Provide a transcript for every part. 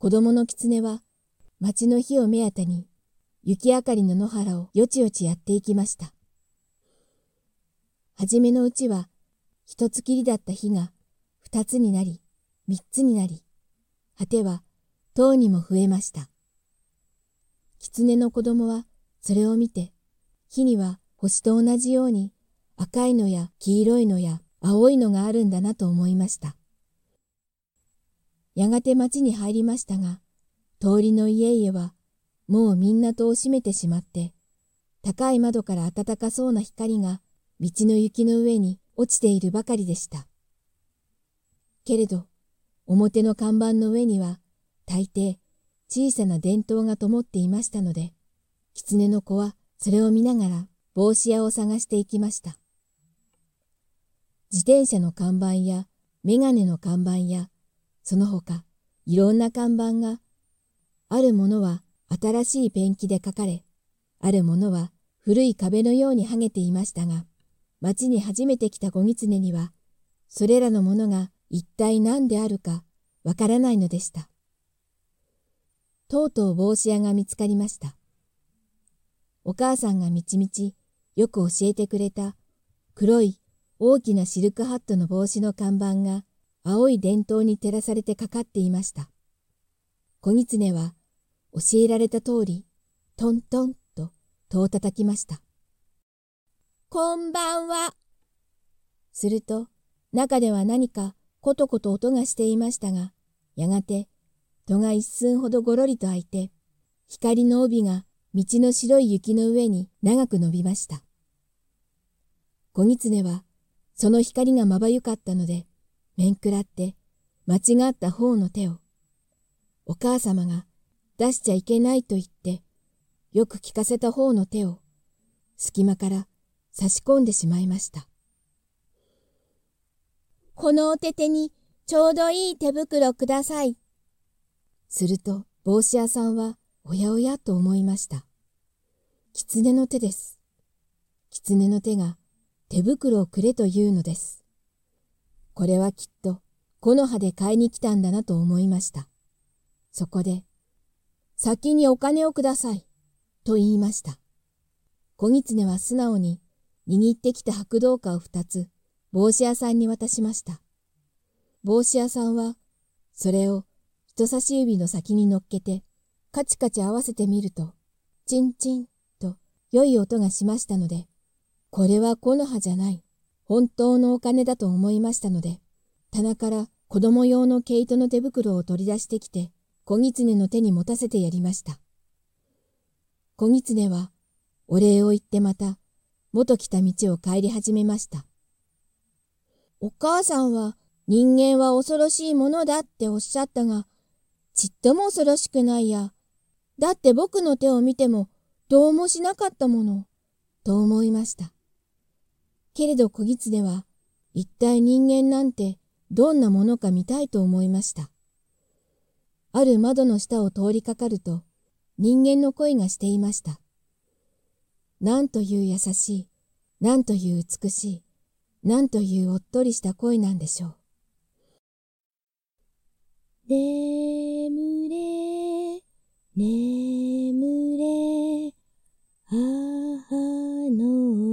子供の狐は町の火を目当てに雪明かりの野原をよちよちやっていきました。はじめのうちは一つきりだった火が二つになり、三つになり、果ては塔にも増えました。狐の子供はそれを見て、火には星と同じように赤いのや黄色いのや青いのがあるんだなと思いました。やがて町に入りましたが、通りの家々はもうみんな戸を閉めてしまって、高い窓から暖かそうな光が道の雪の上に落ちているばかりでした。けれど、表の看板の上には大抵小さな電灯が灯っていましたので、狐の子はそれを見ながら帽子屋を探していきました。自転車の看板やメガネの看板や、その他いろんな看板が、あるものは新しいペンキで書かれ、あるものは古い壁のように剥げていましたが、町に初めて来た小狐には、それらのものが一体何であるかわからないのでした。とうとう帽子屋が見つかりました。お母さんがみちみちよく教えてくれた黒い大きなシルクハットの帽子の看板が青い電灯に照らされてかかっていました。小狐は教えられた通りトントンと戸を叩きました。こんばんは。すると中では何かコトコト音がしていましたが、やがて戸が一寸ほどごろりと開いて、光の帯が道の白い雪の上に長く伸びました。小狐はその光がまばゆかったので、面食らって間違った方の手を、お母様が出しちゃいけないと言って、よく聞かせた方の手を、隙間から差し込んでしまいました。このお手手にちょうどいい手袋ください。すると帽子屋さんはおやおやと思いました。狐の手です。狐の手が手袋をくれというのです。これはきっと木の葉で買いに来たんだなと思いました。そこで、先にお金をください、と言いました。小狐は素直に握ってきた白銅貨を二つ帽子屋さんに渡しました。帽子屋さんはそれを人差し指の先に乗っけてカチカチ合わせてみると、チンチンと良い音がしましたので、これは木の葉じゃない、本当のお金だと思いましたので、棚から子供用の毛糸の手袋を取り出してきて、小狐の手に持たせてやりました。小狐は、お礼を言ってまた、元来た道を帰り始めました。お母さんは、人間は恐ろしいものだっておっしゃったが、ちっとも恐ろしくないや。だって僕の手を見ても、どうもしなかったもの、と思いました。けれど小狐は一体人間なんてどんなものか見たいと思いました。ある窓の下を通りかかると人間の声がしていました。なんという優しい、なんという美しい、なんというおっとりした声なんでしょう。眠れ、眠れ、母の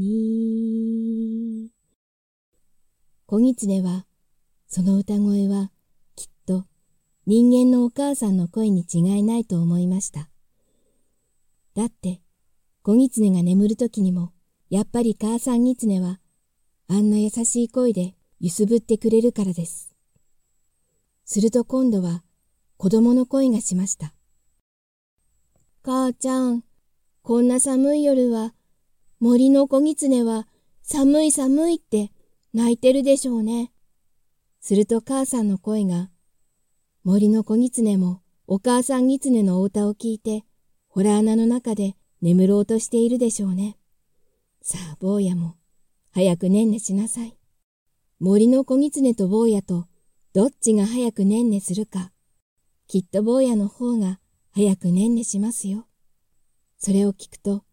に。小狐は、その歌声は、きっと人間のお母さんの声に違いないと思いました。だって、小狐が眠るときにも、やっぱり母さん狐は、あんな優しい声で揺すぶってくれるからです。すると今度は子供の声がしました。母ちゃん、こんな寒い夜は、森の小狐は寒い寒いって泣いてるでしょうね。すると母さんの声が、森の小狐もお母さん狐のお歌を聞いて、ホラー穴の中で眠ろうとしているでしょうね。さあ、坊やも、早くねんねしなさい。森の小狐と坊やと、どっちが早くねんねするか。きっと坊やの方が早くねんねしますよ。それを聞くと、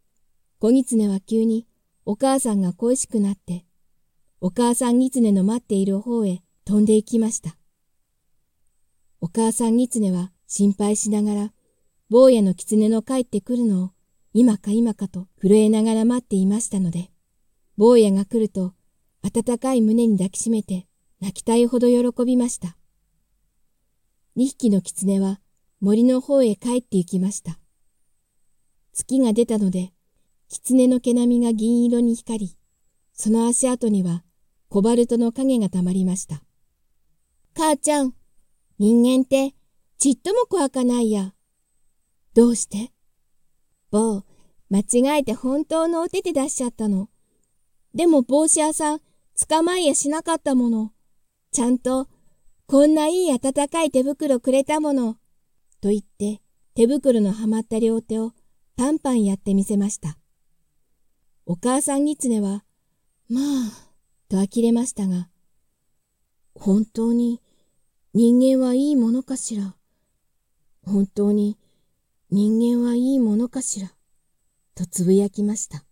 小狐は急にお母さんが恋しくなって、お母さん狐の待っている方へ飛んで行きました。お母さん狐は心配しながら、坊やの狐の帰ってくるのを今か今かと震えながら待っていましたので、坊やが来ると温かい胸に抱きしめて泣きたいほど喜びました。二匹の狐は森の方へ帰って行きました。月が出たので、狐の毛並みが銀色に光り、その足跡にはコバルトの影がたまりました。母ちゃん、人間ってちっとも怖かないや。どうして？坊、間違えて本当のお手手出しちゃったの。でも帽子屋さん、捕まえやしなかったもの。ちゃんと、こんないい暖かい手袋くれたもの。と言って、手袋のはまった両手をパンパンやってみせました。お母さん狐は、まあ、と呆れましたが、本当に人間はいいものかしら？本当に人間はいいものかしら？とつぶやきました。